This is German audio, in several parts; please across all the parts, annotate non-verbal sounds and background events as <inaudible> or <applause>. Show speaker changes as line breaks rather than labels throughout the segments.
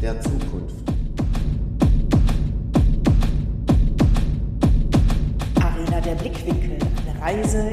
der Zukunft.
Arena der Blickwinkel, eine Reise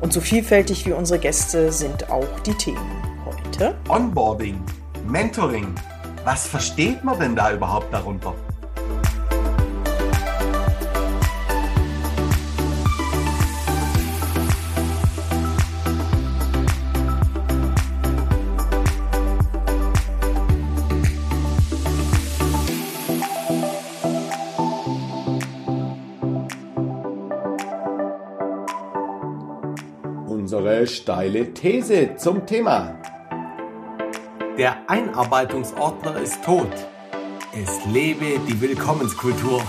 Und so vielfältig wie unsere Gäste sind auch die Themen heute.
Onboarding, Mentoring. Was versteht man denn da überhaupt darunter? Steile These zum Thema. Der Einarbeitungsordner ist tot. Es lebe die Willkommenskultur.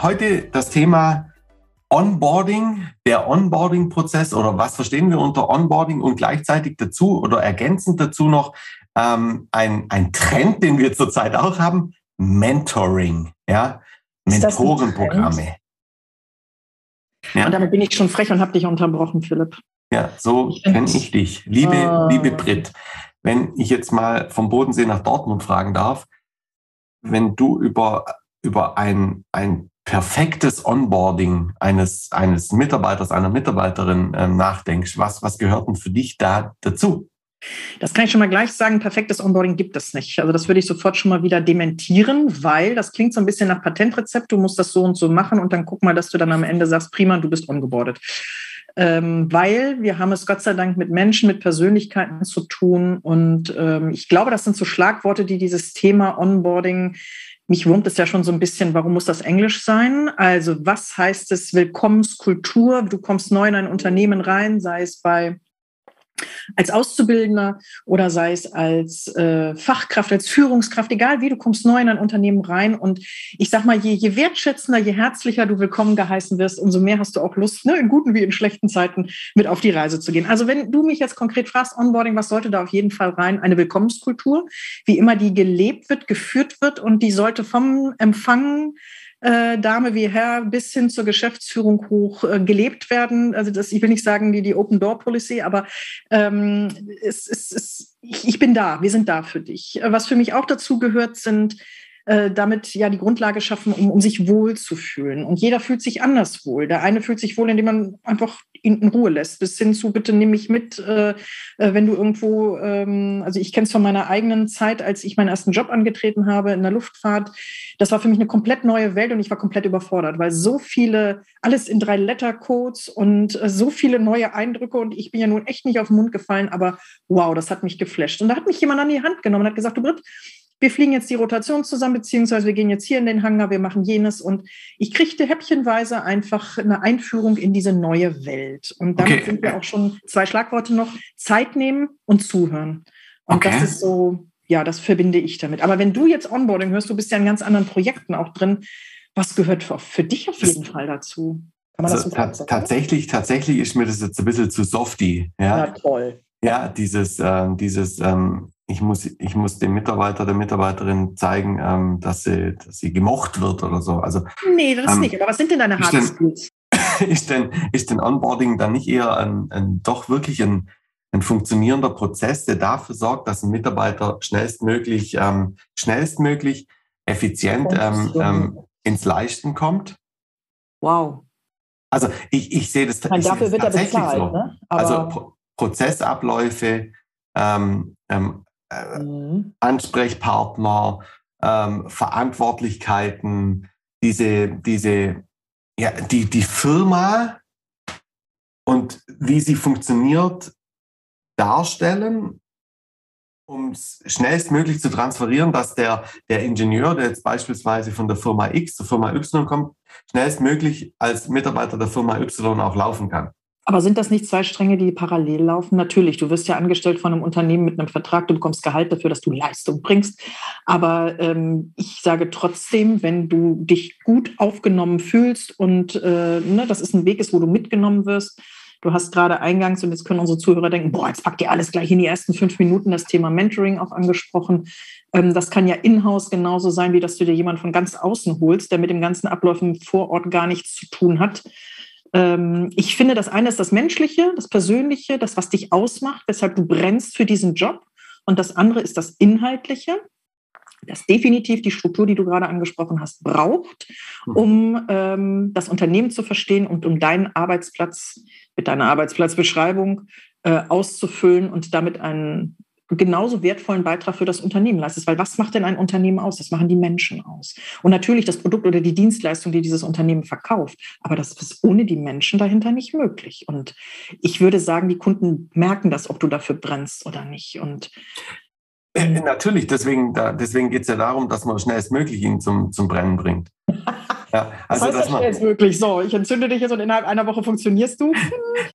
Heute das Thema Onboarding, der Onboarding-Prozess oder was verstehen wir unter Onboarding und gleichzeitig dazu oder ergänzend dazu noch ähm, ein, ein Trend, den wir zurzeit auch haben, Mentoring, ja, Mentorenprogramme.
Ja. Und damit bin ich schon frech und habe dich unterbrochen, Philipp.
Ja, so kenne ich dich. Liebe, oh. liebe Brit, wenn ich jetzt mal vom Bodensee nach Dortmund fragen darf, wenn du über, über ein, ein perfektes Onboarding eines, eines Mitarbeiters, einer Mitarbeiterin äh, nachdenkst, was, was gehört denn für dich da dazu?
Das kann ich schon mal gleich sagen, perfektes Onboarding gibt es nicht. Also das würde ich sofort schon mal wieder dementieren, weil das klingt so ein bisschen nach Patentrezept, du musst das so und so machen und dann guck mal, dass du dann am Ende sagst, prima, du bist ongeboardet. Ähm, weil wir haben es Gott sei Dank mit Menschen, mit Persönlichkeiten zu tun und ähm, ich glaube, das sind so Schlagworte, die dieses Thema Onboarding mich wurmt es ja schon so ein bisschen, warum muss das Englisch sein? Also was heißt es Willkommenskultur? Du kommst neu in ein Unternehmen rein, sei es bei als Auszubildender oder sei es als äh, Fachkraft, als Führungskraft, egal wie, du kommst neu in ein Unternehmen rein und ich sag mal, je, je wertschätzender, je herzlicher du willkommen geheißen wirst, umso mehr hast du auch Lust, ne, in guten wie in schlechten Zeiten mit auf die Reise zu gehen. Also wenn du mich jetzt konkret fragst, Onboarding, was sollte da auf jeden Fall rein? Eine Willkommenskultur, wie immer die gelebt wird, geführt wird und die sollte vom Empfang äh, Dame wie Herr bis hin zur Geschäftsführung hoch äh, gelebt werden. Also das, ich will nicht sagen die, die Open Door Policy, aber ähm, es, es, es, ich, ich bin da, wir sind da für dich. Was für mich auch dazu gehört, sind äh, damit ja die Grundlage schaffen, um, um sich wohl zu fühlen. Und jeder fühlt sich anders wohl. Der eine fühlt sich wohl, indem man einfach ihn in Ruhe lässt, bis hin zu, bitte nimm mich mit, äh, äh wenn du irgendwo, ähm, also ich kenne es von meiner eigenen Zeit, als ich meinen ersten Job angetreten habe in der Luftfahrt. Das war für mich eine komplett neue Welt und ich war komplett überfordert, weil so viele, alles in drei Letter-Codes und äh, so viele neue Eindrücke und ich bin ja nun echt nicht auf den Mund gefallen, aber wow, das hat mich geflasht. Und da hat mich jemand an die Hand genommen und hat gesagt, du Britt, wir fliegen jetzt die Rotation zusammen, beziehungsweise wir gehen jetzt hier in den Hangar, wir machen jenes. Und ich kriegte häppchenweise einfach eine Einführung in diese neue Welt. Und damit okay. sind wir auch schon zwei Schlagworte noch, Zeit nehmen und zuhören. Und okay. das ist so, ja, das verbinde ich damit. Aber wenn du jetzt Onboarding hörst, du bist ja in ganz anderen Projekten auch drin, was gehört für, für dich auf jeden Fall dazu?
Also so ta tatsächlich, tatsächlich ist mir das jetzt ein bisschen zu softy. Ja, ja toll. Ja, dieses, äh, dieses ähm, ich muss, ich muss dem Mitarbeiter, der Mitarbeiterin zeigen, ähm, dass, sie, dass sie gemocht wird oder so. Also,
nee, das ähm, nicht. Aber was sind denn deine Hard Skills? <laughs>
Ist denn, ist denn Onboarding dann nicht eher ein, ein doch wirklich ein, ein funktionierender Prozess, der dafür sorgt, dass ein Mitarbeiter schnellstmöglich, ähm, schnellstmöglich effizient ähm, ähm, ins Leisten kommt?
Wow.
Also ich, ich sehe das, ich
dafür
sehe
wird tatsächlich bezahlt, so. Ne?
also Pro Prozessabläufe, ähm, ähm, mhm. Ansprechpartner, ähm, Verantwortlichkeiten, diese, diese ja, die, die Firma und wie sie funktioniert darstellen, um es schnellstmöglich zu transferieren, dass der, der Ingenieur, der jetzt beispielsweise von der Firma X zur Firma Y kommt, schnellstmöglich als Mitarbeiter der Firma Y auch laufen kann.
Aber sind das nicht zwei Stränge, die parallel laufen? Natürlich, du wirst ja angestellt von einem Unternehmen mit einem Vertrag, du bekommst Gehalt dafür, dass du Leistung bringst. Aber ähm, ich sage trotzdem, wenn du dich gut aufgenommen fühlst und äh, ne, das ist ein Weg ist, wo du mitgenommen wirst, Du hast gerade eingangs, und jetzt können unsere Zuhörer denken, boah, jetzt packt ihr alles gleich in die ersten fünf Minuten das Thema Mentoring auch angesprochen. Ähm, das kann ja in-house genauso sein, wie dass du dir jemanden von ganz außen holst, der mit dem ganzen Abläufen vor Ort gar nichts zu tun hat. Ähm, ich finde, das eine ist das Menschliche, das Persönliche, das, was dich ausmacht, weshalb du brennst für diesen Job. Und das andere ist das Inhaltliche das definitiv die Struktur, die du gerade angesprochen hast, braucht, hm. um ähm, das Unternehmen zu verstehen und um deinen Arbeitsplatz mit deiner Arbeitsplatzbeschreibung äh, auszufüllen und damit einen genauso wertvollen Beitrag für das Unternehmen leistest. Weil was macht denn ein Unternehmen aus? Das machen die Menschen aus. Und natürlich das Produkt oder die Dienstleistung, die dieses Unternehmen verkauft. Aber das ist ohne die Menschen dahinter nicht möglich. Und ich würde sagen, die Kunden merken das, ob du dafür brennst oder nicht. Und
äh, <clears throat> natürlich, deswegen, da, deswegen geht es ja darum, dass man schnellstmöglich ihn zum, zum Brennen bringt. <laughs>
Ja, also das heißt schnellstmöglich. So, ich entzünde dich jetzt und innerhalb einer Woche funktionierst du. <laughs>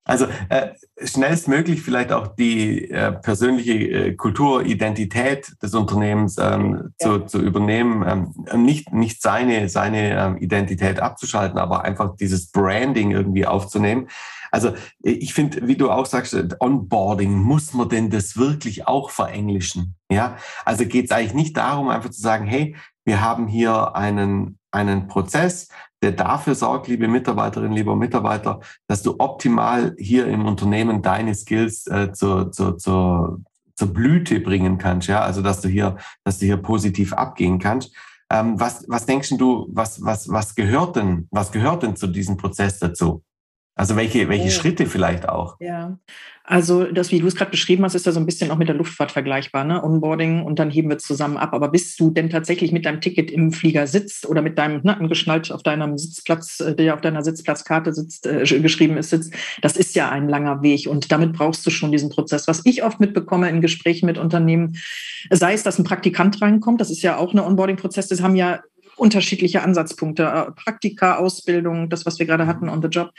Also äh, schnellstmöglich vielleicht auch die äh, persönliche äh, Kulturidentität des Unternehmens ähm, ja. zu, zu übernehmen, ähm, nicht, nicht seine, seine ähm, Identität abzuschalten, aber einfach dieses Branding irgendwie aufzunehmen. Also ich finde, wie du auch sagst, Onboarding, muss man denn das wirklich auch verenglischen? Ja, also geht es eigentlich nicht darum, einfach zu sagen, hey, wir haben hier einen, einen Prozess, der dafür sorgt, liebe Mitarbeiterin, lieber Mitarbeiter, dass du optimal hier im Unternehmen deine Skills äh, zur, zur, zur, zur Blüte bringen kannst. Ja, also dass du hier, dass du hier positiv abgehen kannst. Ähm, was, was denkst du, was, was, was gehört denn, was gehört denn zu diesem Prozess dazu? Also welche, welche oh. Schritte vielleicht auch?
Ja, also das, wie du es gerade beschrieben hast, ist ja so ein bisschen auch mit der Luftfahrt vergleichbar, ne? Onboarding und dann heben wir zusammen ab. Aber bis du denn tatsächlich mit deinem Ticket im Flieger sitzt oder mit deinem ne, angeschnallt auf deinem Sitzplatz, äh, der auf deiner Sitzplatzkarte sitzt, äh, geschrieben ist, sitzt, das ist ja ein langer Weg und damit brauchst du schon diesen Prozess. Was ich oft mitbekomme in Gesprächen mit Unternehmen, sei es, dass ein Praktikant reinkommt, das ist ja auch ein Onboarding-Prozess, das haben ja unterschiedliche Ansatzpunkte, äh, Praktika, Ausbildung, das, was wir gerade hatten on the job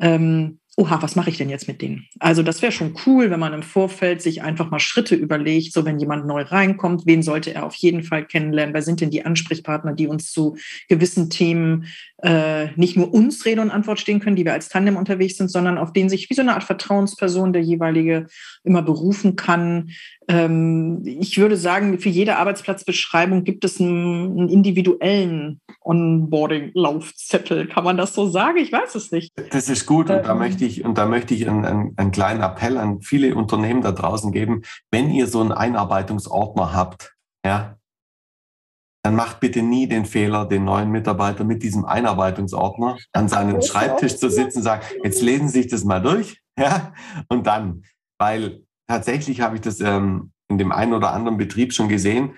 ähm, oha, was mache ich denn jetzt mit denen? Also das wäre schon cool, wenn man im Vorfeld sich einfach mal Schritte überlegt, so wenn jemand neu reinkommt, wen sollte er auf jeden Fall kennenlernen? Wer sind denn die Ansprechpartner, die uns zu gewissen Themen äh, nicht nur uns Rede und Antwort stehen können, die wir als Tandem unterwegs sind, sondern auf denen sich wie so eine Art Vertrauensperson der jeweilige immer berufen kann. Ähm, ich würde sagen, für jede Arbeitsplatzbeschreibung gibt es einen, einen individuellen Onboarding-Laufzettel. Kann man das so sagen? Ich weiß es nicht.
Das ist gut und da ähm. möchte ich, und da möchte ich einen, einen, einen kleinen Appell an viele Unternehmen da draußen geben. Wenn ihr so einen Einarbeitungsordner habt, ja, dann macht bitte nie den Fehler, den neuen Mitarbeiter mit diesem Einarbeitungsordner an seinen Schreibtisch zu sitzen und sagen, jetzt lesen Sie sich das mal durch, <laughs> ja, und dann, weil tatsächlich habe ich das ähm, in dem einen oder anderen Betrieb schon gesehen.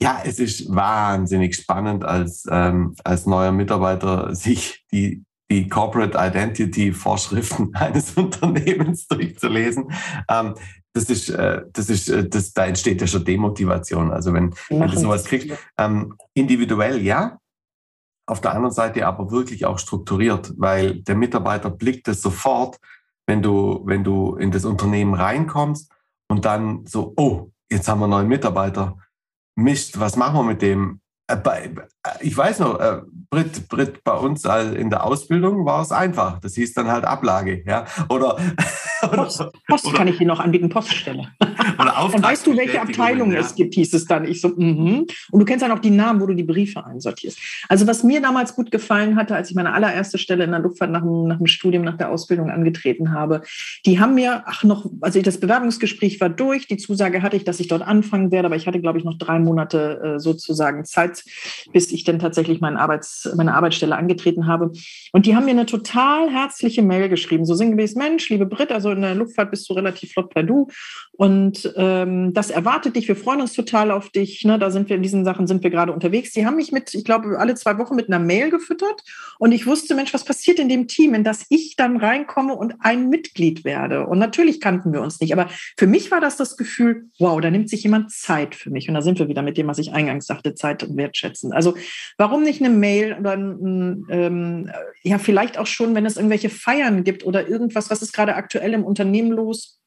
Ja, es ist wahnsinnig spannend, als, ähm, als neuer Mitarbeiter <laughs> sich die, die Corporate Identity Vorschriften <laughs> eines Unternehmens durchzulesen. Ähm, das ist, äh, das ist, äh, das, da entsteht ja schon Demotivation. Also wenn, wenn du sowas kriegst, ähm, individuell ja, auf der anderen Seite aber wirklich auch strukturiert, weil der Mitarbeiter blickt es sofort, wenn du, wenn du in das Unternehmen reinkommst und dann so, oh, jetzt haben wir einen neuen Mitarbeiter. Mist, was machen wir mit dem? Äh, ich weiß noch, äh, Brit, Brit, bei uns in der Ausbildung war es einfach. Das hieß dann halt Ablage, ja. Oder, <laughs>
Post, Post oder, kann ich hier noch anbieten, Poststelle. <laughs> Oder dann weißt du, welche Abteilungen ja. es gibt, hieß es dann. Ich so, mhm. Und du kennst dann auch die Namen, wo du die Briefe einsortierst. Also was mir damals gut gefallen hatte, als ich meine allererste Stelle in der Luftfahrt nach dem, nach dem Studium, nach der Ausbildung angetreten habe, die haben mir, ach noch, also das Bewerbungsgespräch war durch, die Zusage hatte ich, dass ich dort anfangen werde, aber ich hatte, glaube ich, noch drei Monate äh, sozusagen Zeit, bis ich dann tatsächlich meinen Arbeits, meine Arbeitsstelle angetreten habe. Und die haben mir eine total herzliche Mail geschrieben, so sinngemäß, Mensch, liebe Brit, also in der Luftfahrt bist du relativ flott per Du Und ähm, das erwartet dich. Wir freuen uns total auf dich. Ne? Da sind wir in diesen Sachen sind wir gerade unterwegs. Die haben mich mit, ich glaube, alle zwei Wochen mit einer Mail gefüttert. Und ich wusste, Mensch, was passiert in dem Team, in das ich dann reinkomme und ein Mitglied werde? Und natürlich kannten wir uns nicht. Aber für mich war das das Gefühl, wow, da nimmt sich jemand Zeit für mich. Und da sind wir wieder mit dem, was ich eingangs sagte, Zeit und Wertschätzen. Also warum nicht eine Mail oder ein, ähm, ja, vielleicht auch schon, wenn es irgendwelche Feiern gibt oder irgendwas, was ist gerade aktuell im Unternehmen los?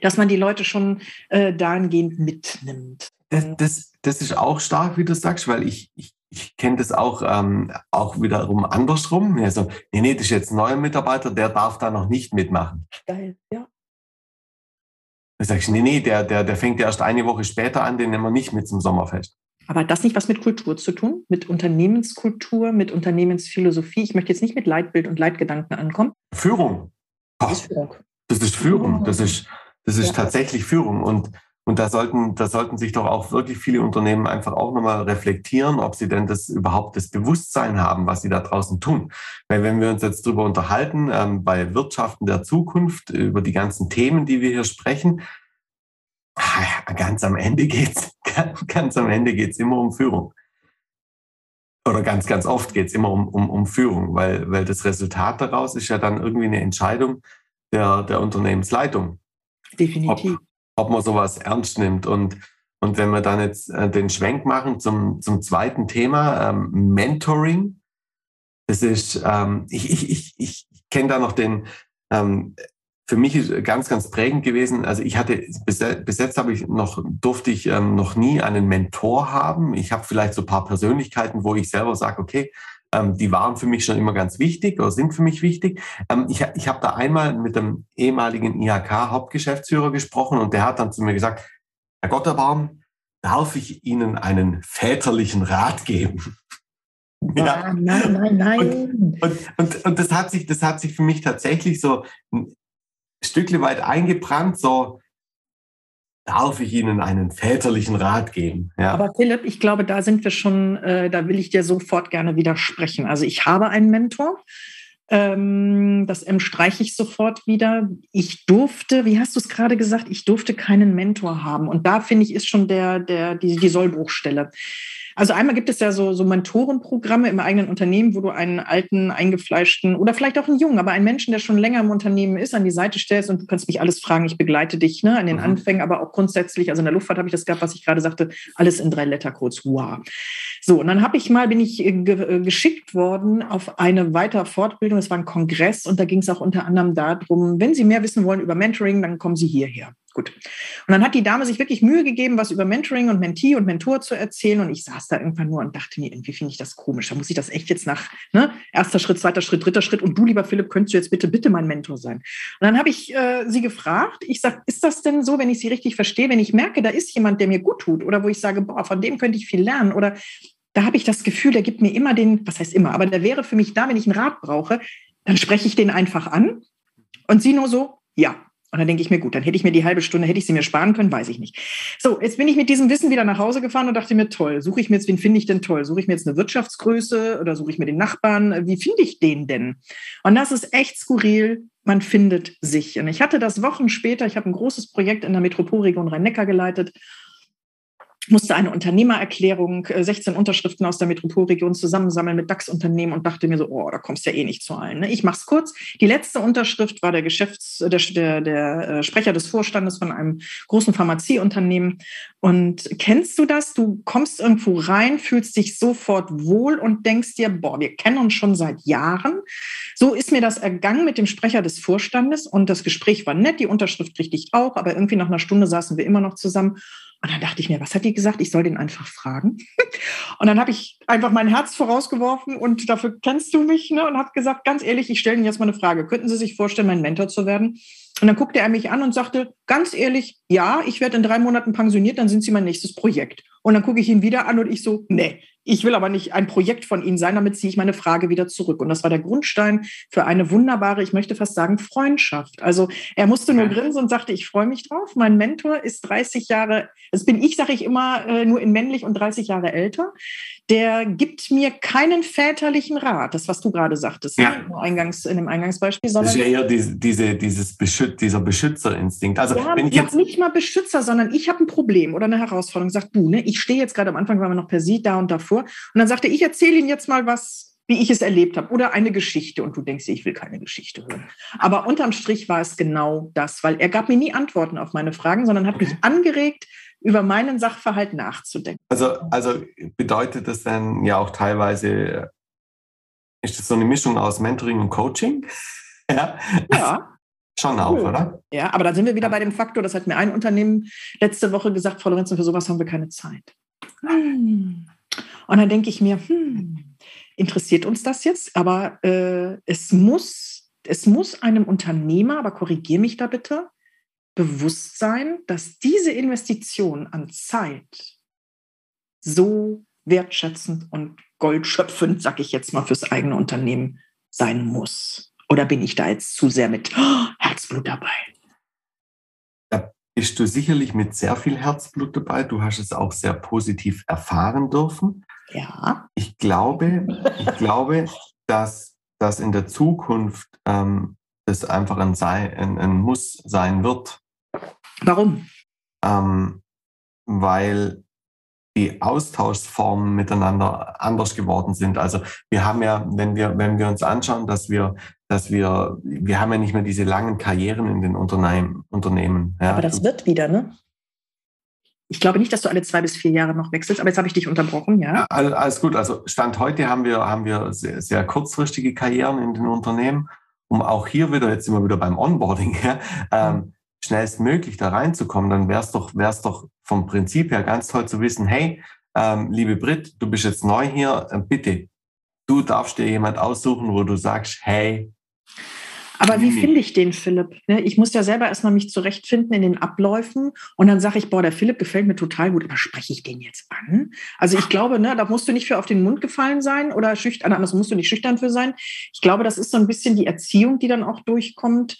dass man die Leute schon äh, dahingehend mitnimmt.
Das, das, das, ist auch stark, wie du sagst, weil ich, ich, ich kenne das auch, ähm, auch wiederum andersrum. Also, nee, nee, das ist jetzt ein neuer Mitarbeiter, der darf da noch nicht mitmachen. Geil, ja. Da sagst du, nee, nee, der, der, der fängt erst eine Woche später an, den nehmen wir nicht mit zum Sommerfest.
Aber hat das nicht was mit Kultur zu tun? Mit Unternehmenskultur, mit Unternehmensphilosophie? Ich möchte jetzt nicht mit Leitbild und Leitgedanken ankommen.
Führung. Das ist Führung. Das ist Führung. Das ist, das ist ja. tatsächlich Führung. Und, und da sollten, da sollten sich doch auch wirklich viele Unternehmen einfach auch nochmal reflektieren, ob sie denn das überhaupt das Bewusstsein haben, was sie da draußen tun. Weil wenn wir uns jetzt darüber unterhalten, ähm, bei Wirtschaften der Zukunft, über die ganzen Themen, die wir hier sprechen, ganz am Ende geht's, <laughs> ganz am Ende geht's immer um Führung. Oder ganz, ganz oft geht's immer um, um, um Führung, weil, weil das Resultat daraus ist ja dann irgendwie eine Entscheidung der, der Unternehmensleitung.
Definitiv.
Ob, ob man sowas ernst nimmt. Und, und wenn wir dann jetzt äh, den Schwenk machen zum, zum zweiten Thema, ähm, Mentoring. Das ist, ähm, ich, ich, ich, ich kenne da noch den, ähm, für mich ist ganz, ganz prägend gewesen. Also ich hatte, bis, bis jetzt habe ich noch, durfte ich ähm, noch nie einen Mentor haben. Ich habe vielleicht so ein paar Persönlichkeiten, wo ich selber sage, okay, ähm, die waren für mich schon immer ganz wichtig oder sind für mich wichtig. Ähm, ich ich habe da einmal mit dem ehemaligen IHK-Hauptgeschäftsführer gesprochen und der hat dann zu mir gesagt, Herr Gotterbaum, darf ich Ihnen einen väterlichen Rat geben? <laughs>
Ja. Nein, nein, nein.
Und, und, und, und, das, hat sich, das hat sich für mich tatsächlich so ein Stückchen weit eingebrannt, so, darf ich Ihnen einen väterlichen Rat geben.
Ja. Aber Philipp, ich glaube, da sind wir schon, äh, da will ich dir sofort gerne widersprechen. Also ich habe einen Mentor. Ähm, das M streiche ich sofort wieder. Ich durfte, wie hast du es gerade gesagt, ich durfte keinen Mentor haben. Und da finde ich, ist schon der, der, die, die Sollbruchstelle. Also einmal gibt es ja so, so Mentorenprogramme im eigenen Unternehmen, wo du einen alten, eingefleischten oder vielleicht auch einen jungen, aber einen Menschen, der schon länger im Unternehmen ist, an die Seite stellst und du kannst mich alles fragen, ich begleite dich ne, an den mhm. Anfängen, aber auch grundsätzlich, also in der Luftfahrt habe ich das gehabt, was ich gerade sagte, alles in drei Lettercodes. Wow. So, und dann habe ich mal, bin ich äh, ge äh, geschickt worden auf eine weitere Fortbildung, es war ein Kongress und da ging es auch unter anderem darum, wenn Sie mehr wissen wollen über Mentoring, dann kommen Sie hierher. Gut. Und dann hat die Dame sich wirklich Mühe gegeben, was über Mentoring und Mentee und Mentor zu erzählen. Und ich saß da irgendwann nur und dachte mir, irgendwie finde ich das komisch. Da muss ich das echt jetzt nach ne? erster Schritt, zweiter Schritt, dritter Schritt. Und du, lieber Philipp, könntest du jetzt bitte, bitte mein Mentor sein? Und dann habe ich äh, sie gefragt. Ich sage, ist das denn so, wenn ich sie richtig verstehe, wenn ich merke, da ist jemand, der mir gut tut oder wo ich sage, boah, von dem könnte ich viel lernen oder da habe ich das Gefühl, der gibt mir immer den, was heißt immer, aber der wäre für mich da, wenn ich einen Rat brauche, dann spreche ich den einfach an und sie nur so, ja, und dann denke ich mir, gut, dann hätte ich mir die halbe Stunde, hätte ich sie mir sparen können, weiß ich nicht. So, jetzt bin ich mit diesem Wissen wieder nach Hause gefahren und dachte mir, toll, suche ich mir jetzt, wen finde ich denn toll? Suche ich mir jetzt eine Wirtschaftsgröße oder suche ich mir den Nachbarn? Wie finde ich den denn? Und das ist echt skurril. Man findet sich. Und ich hatte das Wochen später, ich habe ein großes Projekt in der Metropolregion Rhein-Neckar geleitet musste eine Unternehmererklärung, 16 äh, Unterschriften aus der Metropolregion zusammensammeln mit DAX-Unternehmen und dachte mir so, oh, da kommst du ja eh nicht zu allen. Ne? Ich mach's kurz. Die letzte Unterschrift war der Geschäfts-, der, der, der äh, Sprecher des Vorstandes von einem großen Pharmazieunternehmen. Und kennst du das? Du kommst irgendwo rein, fühlst dich sofort wohl und denkst dir, boah, wir kennen uns schon seit Jahren. So ist mir das ergangen mit dem Sprecher des Vorstandes und das Gespräch war nett, die Unterschrift ich auch, aber irgendwie nach einer Stunde saßen wir immer noch zusammen. Und dann dachte ich mir, was hat die gesagt? Ich soll den einfach fragen. <laughs> Und dann habe ich einfach mein Herz vorausgeworfen und dafür kennst du mich ne? und habe gesagt, ganz ehrlich, ich stelle Ihnen jetzt mal eine Frage. Könnten Sie sich vorstellen, mein Mentor zu werden? Und dann guckte er mich an und sagte, ganz ehrlich, ja, ich werde in drei Monaten pensioniert, dann sind Sie mein nächstes Projekt. Und dann gucke ich ihn wieder an und ich so, nee, ich will aber nicht ein Projekt von Ihnen sein, damit ziehe ich meine Frage wieder zurück. Und das war der Grundstein für eine wunderbare, ich möchte fast sagen, Freundschaft. Also er musste nur grinsen und sagte, ich freue mich drauf. Mein Mentor ist 30 Jahre, das bin ich, sage ich immer, äh, nur in männlich und 30 Jahre älter. Der gibt mir keinen väterlichen Rat, das, was du gerade sagtest,
ja.
ne? Eingangs, in dem Eingangsbeispiel,
sondern. Das ist ja eher diese, diese, dieses Beschüt dieser Beschützerinstinkt. Also,
ja, wenn ich jetzt nicht mal Beschützer, sondern ich habe ein Problem oder eine Herausforderung. Sagt du, ne, ich stehe jetzt gerade am Anfang, waren wir noch per Sie da und davor. Und dann sagte ich, erzähle Ihnen jetzt mal was, wie ich es erlebt habe oder eine Geschichte. Und du denkst, ich will keine Geschichte hören. Aber unterm Strich war es genau das, weil er gab mir nie Antworten auf meine Fragen, sondern hat mich angeregt, über meinen Sachverhalt nachzudenken.
Also, also bedeutet das dann ja auch teilweise, ist das so eine Mischung aus Mentoring und Coaching? <laughs>
ja. Ja.
Schon auch, cool. oder?
Ja, aber da sind wir wieder bei dem Faktor, das hat mir ein Unternehmen letzte Woche gesagt, Frau Lorenzen, für sowas haben wir keine Zeit. Hm. Und dann denke ich mir, hm, interessiert uns das jetzt? Aber äh, es, muss, es muss einem Unternehmer, aber korrigiere mich da bitte, bewusst sein, dass diese Investition an Zeit so wertschätzend und goldschöpfend, sag ich jetzt mal, fürs eigene Unternehmen sein muss. Oder bin ich da jetzt zu sehr mit oh, Herzblut dabei?
Da bist du sicherlich mit sehr viel Herzblut dabei. Du hast es auch sehr positiv erfahren dürfen.
Ja.
Ich glaube, ich glaube, dass das in der Zukunft ähm, das einfach ein, Sei, ein, ein Muss sein wird.
Warum?
Ähm, weil die Austauschformen miteinander anders geworden sind. Also wir haben ja, wenn wir, wenn wir uns anschauen, dass wir, dass wir, wir haben ja nicht mehr diese langen Karrieren in den Unternehmen. Unternehmen ja.
Aber das wird wieder, ne? Ich glaube nicht, dass du alle zwei bis vier Jahre noch wechselst, aber jetzt habe ich dich unterbrochen, ja?
Alles gut. Also Stand heute haben wir, haben wir sehr, sehr kurzfristige Karrieren in den Unternehmen, um auch hier wieder, jetzt immer wieder beim Onboarding, ja, ähm, schnellstmöglich da reinzukommen, dann wäre es doch, wär's doch vom Prinzip her ganz toll zu wissen, hey, ähm, liebe Brit, du bist jetzt neu hier, äh, bitte, du darfst dir jemand aussuchen, wo du sagst, hey.
Aber wie finde ich den Philipp? Ne, ich muss ja selber erstmal mich zurechtfinden in den Abläufen und dann sage ich, boah, der Philipp gefällt mir total gut, aber spreche ich den jetzt an? Also ich glaube, ne, da musst du nicht für auf den Mund gefallen sein oder schüchtern, anders musst du nicht schüchtern für sein. Ich glaube, das ist so ein bisschen die Erziehung, die dann auch durchkommt.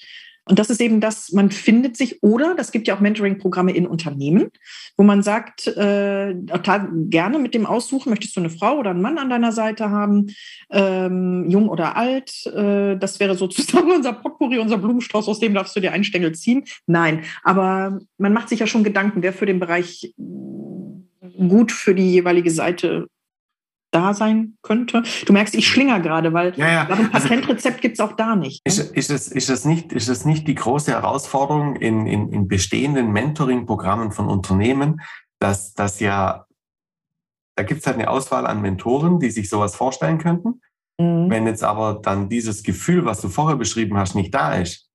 Und das ist eben das, man findet sich oder, das gibt ja auch Mentoring-Programme in Unternehmen, wo man sagt, äh, gerne mit dem aussuchen, möchtest du eine Frau oder einen Mann an deiner Seite haben, ähm, jung oder alt. Äh, das wäre sozusagen <laughs> unser Potpourri, unser Blumenstrauß, aus dem darfst du dir einen Stängel ziehen. Nein, aber man macht sich ja schon Gedanken, wer für den Bereich gut für die jeweilige Seite da sein könnte. Du merkst, ich schlinger gerade, weil
ja, ja.
ein also Patentrezept gibt es auch da nicht.
Ne? Ist, ist, das, ist, das nicht. ist das nicht die große Herausforderung in, in, in bestehenden Mentoring-Programmen von Unternehmen, dass das ja, da gibt es halt eine Auswahl an Mentoren, die sich sowas vorstellen könnten. Mhm. Wenn jetzt aber dann dieses Gefühl, was du vorher beschrieben hast, nicht da ist,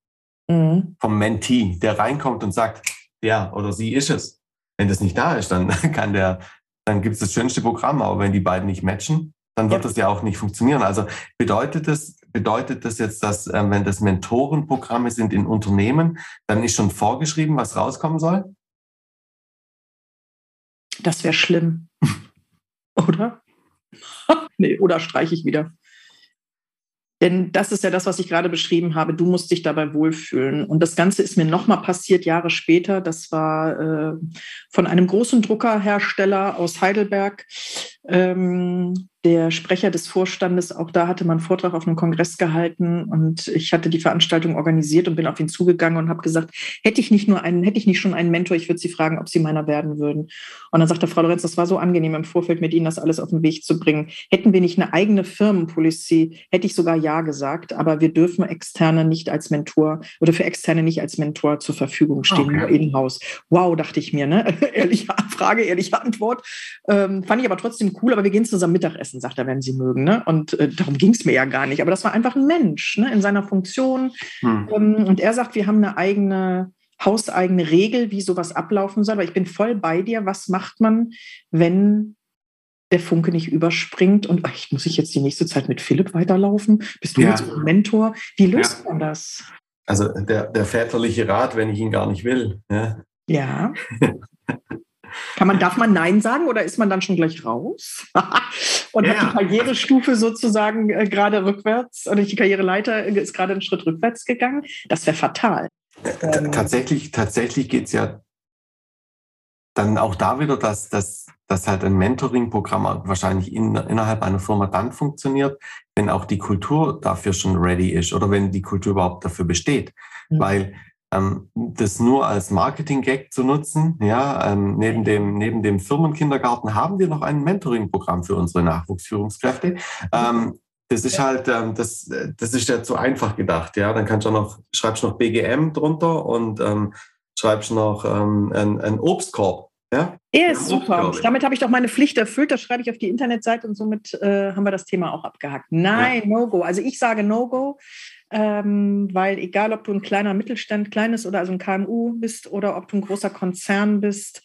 mhm. vom Mentee, der reinkommt und sagt, ja oder sie ist es. Wenn das nicht da ist, dann <laughs> kann der dann gibt es das schönste Programm, aber wenn die beiden nicht matchen, dann wird ja. das ja auch nicht funktionieren. Also bedeutet das, bedeutet das jetzt, dass äh, wenn das Mentorenprogramme sind in Unternehmen, dann ist schon vorgeschrieben, was rauskommen soll?
Das wäre schlimm. <laughs> oder? <laughs> nee, oder streiche ich wieder. Denn das ist ja das, was ich gerade beschrieben habe. Du musst dich dabei wohlfühlen. Und das Ganze ist mir nochmal passiert, Jahre später. Das war äh, von einem großen Druckerhersteller aus Heidelberg. Ähm, der Sprecher des Vorstandes, auch da hatte man einen Vortrag auf einem Kongress gehalten und ich hatte die Veranstaltung organisiert und bin auf ihn zugegangen und habe gesagt, hätte ich nicht nur einen, hätte ich nicht schon einen Mentor, ich würde Sie fragen, ob Sie meiner werden würden. Und dann sagte Frau Lorenz, das war so angenehm im Vorfeld mit Ihnen das alles auf den Weg zu bringen. Hätten wir nicht eine eigene Firmenpolicy, hätte ich sogar ja gesagt, aber wir dürfen externe nicht als Mentor oder für externe nicht als Mentor zur Verfügung stehen, okay. nur in-house. Wow, dachte ich mir, ne? <laughs> ehrliche Frage, ehrliche Antwort. Ähm, fand ich aber trotzdem cool, aber wir gehen zusammen Mittagessen essen, sagt er, wenn Sie mögen. Ne? Und äh, darum ging es mir ja gar nicht. Aber das war einfach ein Mensch ne? in seiner Funktion. Hm. Ähm, und er sagt, wir haben eine eigene hauseigene Regel, wie sowas ablaufen soll. Aber ich bin voll bei dir. Was macht man, wenn der Funke nicht überspringt und echt, muss ich jetzt die nächste Zeit mit Philipp weiterlaufen? Bist du ja. jetzt ein Mentor? Wie löst ja. man das?
Also der, der väterliche Rat, wenn ich ihn gar nicht will.
Ja. ja. <laughs> Kann man, darf man Nein sagen oder ist man dann schon gleich raus? <laughs> und ja, hat die Karrierestufe sozusagen äh, gerade rückwärts oder die Karriereleiter ist gerade einen Schritt rückwärts gegangen? Das wäre fatal.
Ähm, tatsächlich, tatsächlich geht es ja dann auch da wieder, dass, dass, dass halt ein Mentoring-Programm wahrscheinlich in, innerhalb einer Firma dann funktioniert, wenn auch die Kultur dafür schon ready ist oder wenn die Kultur überhaupt dafür besteht. Mhm. Weil ähm, das nur als Marketing-Gag zu nutzen, ja, ähm, neben dem, neben dem Firmenkindergarten haben wir noch ein Mentoring-Programm für unsere Nachwuchsführungskräfte. Ähm, das ist halt, ähm, das, das ist ja zu einfach gedacht, ja. Dann kannst du noch, schreibst noch BGM drunter und ähm, schreibst noch ähm, einen, Obstkorb. Ja,
er ist super. Damit habe ich doch meine Pflicht erfüllt. Das schreibe ich auf die Internetseite und somit äh, haben wir das Thema auch abgehakt. Nein, ja. No-Go. Also ich sage No-Go, ähm, weil egal, ob du ein kleiner Mittelstand, kleines oder also ein KMU bist oder ob du ein großer Konzern bist,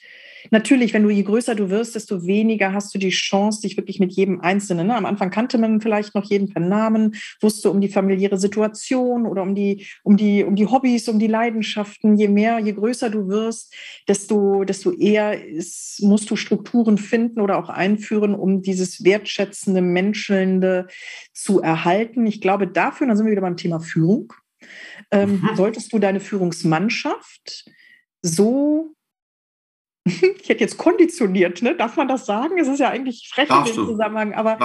natürlich, wenn du je größer du wirst, desto weniger hast du die Chance, dich wirklich mit jedem Einzelnen. Ne? Am Anfang kannte man vielleicht noch jeden per Namen, wusste um die familiäre Situation oder um die, um die, um die Hobbys, um die Leidenschaften. Je mehr, je größer du wirst, desto, desto eher ist, musst du Strukturen finden oder auch einführen, um dieses wertschätzende, menschelnde zu erhalten. Ich glaube, dafür, dann sind wir wieder beim Thema Führung, ähm, mhm. solltest du deine Führungsmannschaft so <laughs> ich hätte jetzt konditioniert, ne? darf man das sagen? Es ist ja eigentlich frech Darfst in dem Zusammenhang, aber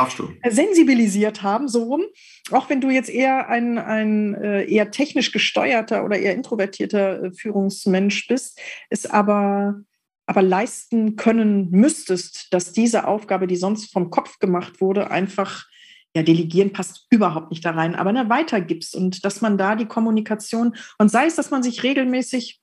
sensibilisiert haben, so rum. Auch wenn du jetzt eher ein, ein äh, eher technisch gesteuerter oder eher introvertierter äh, Führungsmensch bist, es aber, aber leisten können müsstest, dass diese Aufgabe, die sonst vom Kopf gemacht wurde, einfach ja, delegieren passt überhaupt nicht da rein, aber ne, weitergibst und dass man da die Kommunikation und sei es, dass man sich regelmäßig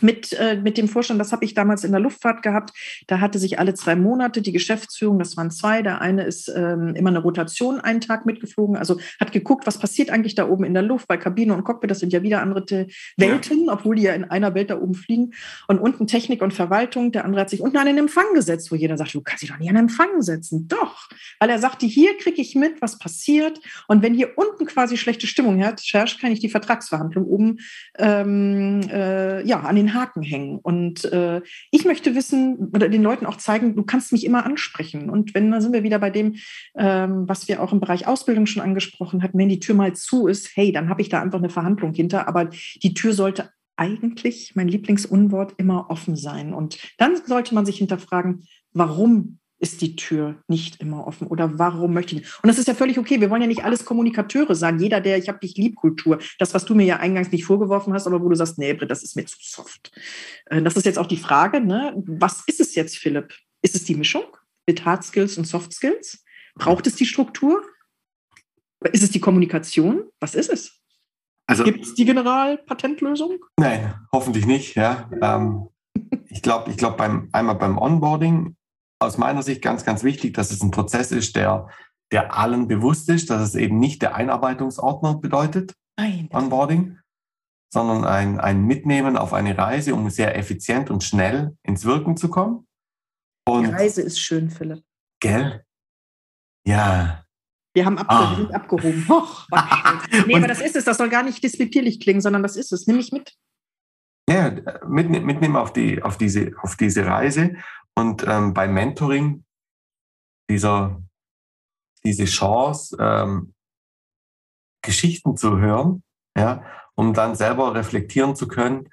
mit, äh, mit dem Vorstand, das habe ich damals in der Luftfahrt gehabt. Da hatte sich alle zwei Monate die Geschäftsführung, das waren zwei. Der eine ist ähm, immer eine Rotation einen Tag mitgeflogen, also hat geguckt, was passiert eigentlich da oben in der Luft, bei Kabine und Cockpit, das sind ja wieder andere Welten, ja. obwohl die ja in einer Welt da oben fliegen. Und unten Technik und Verwaltung, der andere hat sich unten an den Empfang gesetzt, wo jeder sagt, du kannst dich doch nicht an den Empfang setzen. Doch, weil er sagte, hier kriege ich mit, was passiert. Und wenn hier unten quasi schlechte Stimmung herrscht, kann ich die Vertragsverhandlung oben ähm, äh, ja, an den Haken hängen. Und äh, ich möchte wissen oder den Leuten auch zeigen, du kannst mich immer ansprechen. Und wenn, dann sind wir wieder bei dem, ähm, was wir auch im Bereich Ausbildung schon angesprochen hatten, wenn die Tür mal zu ist, hey, dann habe ich da einfach eine Verhandlung hinter. Aber die Tür sollte eigentlich, mein Lieblingsunwort, immer offen sein. Und dann sollte man sich hinterfragen, warum ist die Tür nicht immer offen oder warum möchte ich? Und das ist ja völlig okay. Wir wollen ja nicht alles Kommunikateure sein. Jeder, der ich habe dich lieb Kultur, das, was du mir ja eingangs nicht vorgeworfen hast, aber wo du sagst, nee, Britt, das ist mir zu soft. Äh, das ist jetzt auch die Frage, ne? was ist es jetzt, Philipp? Ist es die Mischung mit Hard Skills und Soft Skills? Braucht es die Struktur? Ist es die Kommunikation? Was ist es? Also, Gibt es die Generalpatentlösung?
Nein, hoffentlich nicht. Ja. Ähm, ich glaube, ich glaub beim, einmal beim Onboarding aus meiner Sicht ganz, ganz wichtig, dass es ein Prozess ist, der, der allen bewusst ist, dass es eben nicht der Einarbeitungsordner bedeutet, Nein. Onboarding, sondern ein, ein Mitnehmen auf eine Reise, um sehr effizient und schnell ins Wirken zu kommen.
Und Die Reise ist schön, Philipp.
Gell? Ja.
Wir haben ah. sind abgehoben. <laughs> Och, nee, aber das ist es. Das soll gar nicht despektierlich klingen, sondern das ist es. Nimm mich mit.
Ja, mit, mitnehmen auf, die, auf, diese, auf diese Reise und ähm, beim Mentoring dieser, diese Chance, ähm, Geschichten zu hören, ja, um dann selber reflektieren zu können,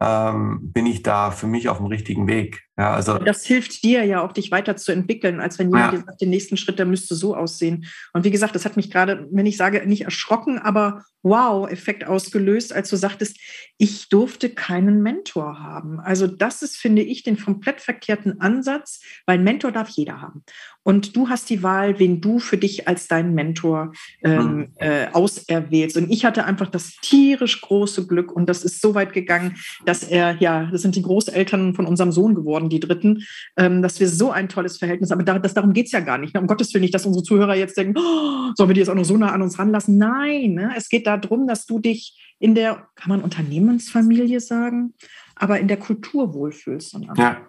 ähm, bin ich da für mich auf dem richtigen Weg. Ja, also
das hilft dir ja auch, dich weiterzuentwickeln, als wenn jemand ja. dir sagt, den nächsten Schritt, der müsste so aussehen. Und wie gesagt, das hat mich gerade, wenn ich sage, nicht erschrocken, aber Wow-Effekt ausgelöst, als du sagtest, ich durfte keinen Mentor haben. Also das ist, finde ich, den komplett verkehrten Ansatz, weil Mentor darf jeder haben. Und du hast die Wahl, wen du für dich als deinen Mentor ähm, mhm. äh, auserwählst. Und ich hatte einfach das tierisch große Glück und das ist so weit gegangen, dass er, ja, das sind die Großeltern von unserem Sohn geworden, die Dritten, ähm, dass wir so ein tolles Verhältnis haben. Aber das, darum geht es ja gar nicht. Ne? Um Gottes Willen nicht, dass unsere Zuhörer jetzt denken, oh, sollen wir die jetzt auch noch so nah an uns ranlassen? Nein, ne? es geht darum, dass du dich in der, kann man Unternehmensfamilie sagen, aber in der Kultur wohlfühlst. Ja.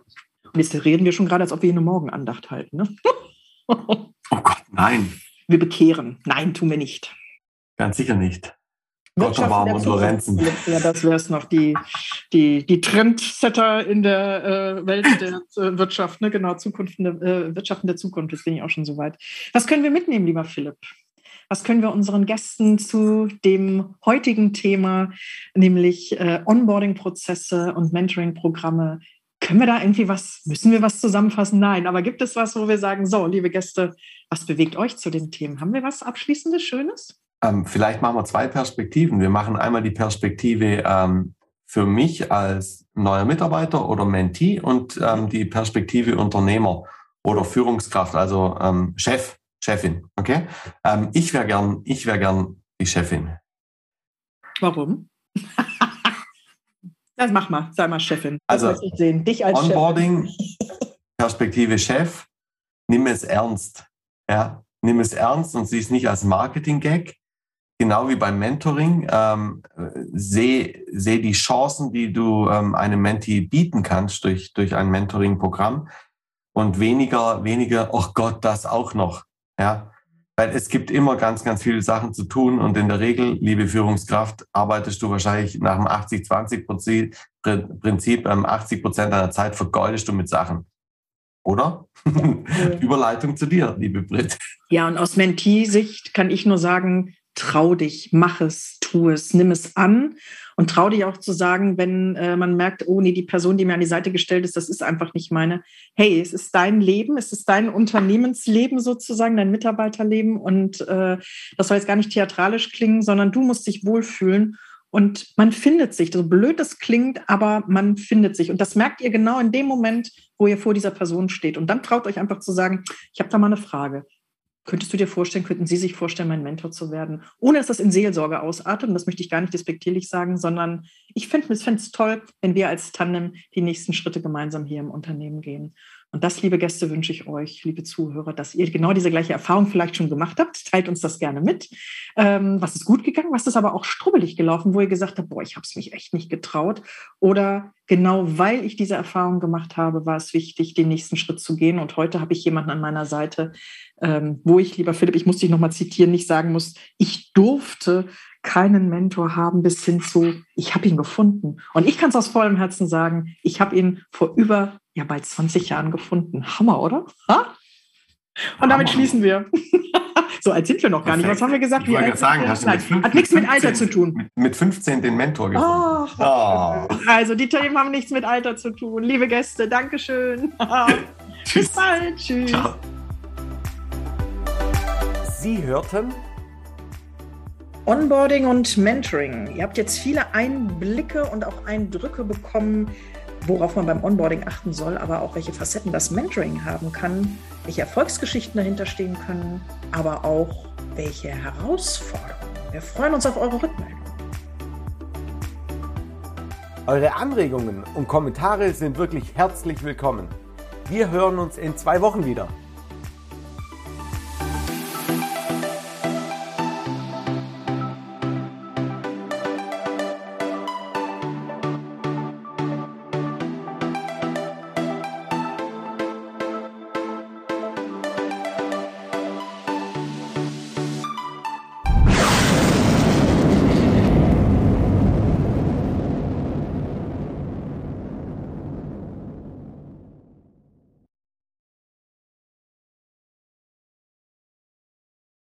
Und jetzt reden wir schon gerade, als ob wir hier eine Morgenandacht halten. Ne? <laughs>
oh Gott, nein.
Wir bekehren. Nein, tun wir nicht.
Ganz sicher nicht. Gotterbaum und Lorenzen.
Ja, das wäre es noch, die, die, die Trendsetter in der äh, Welt der äh, Wirtschaft, ne? genau, Zukunft, äh, Wirtschaften der Zukunft, das bin ich auch schon soweit. Was können wir mitnehmen, lieber Philipp? Was können wir unseren Gästen zu dem heutigen Thema, nämlich äh, Onboarding-Prozesse und Mentoring-Programme, können wir da irgendwie was, müssen wir was zusammenfassen? Nein, aber gibt es was, wo wir sagen, so, liebe Gäste, was bewegt euch zu den Themen? Haben wir was Abschließendes, Schönes?
Ähm, vielleicht machen wir zwei Perspektiven. Wir machen einmal die Perspektive ähm, für mich als neuer Mitarbeiter oder Mentee und ähm, die Perspektive Unternehmer oder Führungskraft, also ähm, Chef, Chefin. Okay? Ähm, ich wäre gern, ich wäre gern die Chefin.
Warum? <laughs> das mach mal, sei mal Chefin.
Das also ich sehen. Dich als Onboarding, Chefin. Perspektive Chef, nimm es ernst. Ja, nimm es ernst und sieh es nicht als Marketing-Gag, genau wie beim Mentoring, ähm, sehe seh die Chancen, die du ähm, einem Mentee bieten kannst durch, durch ein Mentoring-Programm und weniger, weniger, oh Gott, das auch noch. Ja, weil es gibt immer ganz, ganz viele Sachen zu tun und in der Regel, liebe Führungskraft, arbeitest du wahrscheinlich nach dem 80-20-Prinzip, 80 ähm, Prozent deiner Zeit vergeudest du mit Sachen. Oder? Ja. <laughs> Überleitung zu dir, liebe Brit.
Ja, und aus Mentee-Sicht kann ich nur sagen, trau dich, mach es, tu es, nimm es an und trau dich auch zu sagen, wenn äh, man merkt, oh nee, die Person, die mir an die Seite gestellt ist, das ist einfach nicht meine. Hey, es ist dein Leben, es ist dein Unternehmensleben sozusagen, dein Mitarbeiterleben und äh, das soll jetzt gar nicht theatralisch klingen, sondern du musst dich wohlfühlen und man findet sich, so blöd das klingt, aber man findet sich. Und das merkt ihr genau in dem Moment, wo ihr vor dieser Person steht. Und dann traut euch einfach zu sagen, ich habe da mal eine Frage. Könntest du dir vorstellen, könnten Sie sich vorstellen, mein Mentor zu werden? Ohne dass das in Seelsorge ausartet, und das möchte ich gar nicht despektierlich sagen, sondern ich fände es toll, wenn wir als Tandem die nächsten Schritte gemeinsam hier im Unternehmen gehen. Und das, liebe Gäste, wünsche ich euch, liebe Zuhörer, dass ihr genau diese gleiche Erfahrung vielleicht schon gemacht habt. Teilt uns das gerne mit. Ähm, was ist gut gegangen, was ist aber auch strubbelig gelaufen, wo ihr gesagt habt, boah, ich habe es mich echt nicht getraut. Oder genau weil ich diese Erfahrung gemacht habe, war es wichtig, den nächsten Schritt zu gehen. Und heute habe ich jemanden an meiner Seite, ähm, wo ich, lieber Philipp, ich muss dich nochmal zitieren, nicht sagen muss, ich durfte keinen Mentor haben bis hin zu, ich habe ihn gefunden. Und ich kann es aus vollem Herzen sagen, ich habe ihn vor über ja bald 20 Jahren gefunden. Hammer, oder? Ha? Und damit schließen wir. <laughs> so alt sind wir noch gar nicht. Was haben wir gesagt?
Ich wollte sagen, hast du mit 15,
Hat nichts mit Alter zu tun.
Mit 15 den Mentor gefunden. Oh,
oh. Also die Themen haben nichts mit Alter zu tun. Liebe Gäste, Dankeschön. <laughs> Bis bald. Tschüss. Ciao.
Sie hörten
Onboarding und Mentoring. Ihr habt jetzt viele Einblicke und auch Eindrücke bekommen, worauf man beim Onboarding achten soll, aber auch welche Facetten das Mentoring haben kann, welche Erfolgsgeschichten dahinter stehen können, aber auch welche Herausforderungen. Wir freuen uns auf eure Rückmeldung.
Eure Anregungen und Kommentare sind wirklich herzlich willkommen. Wir hören uns in zwei Wochen wieder.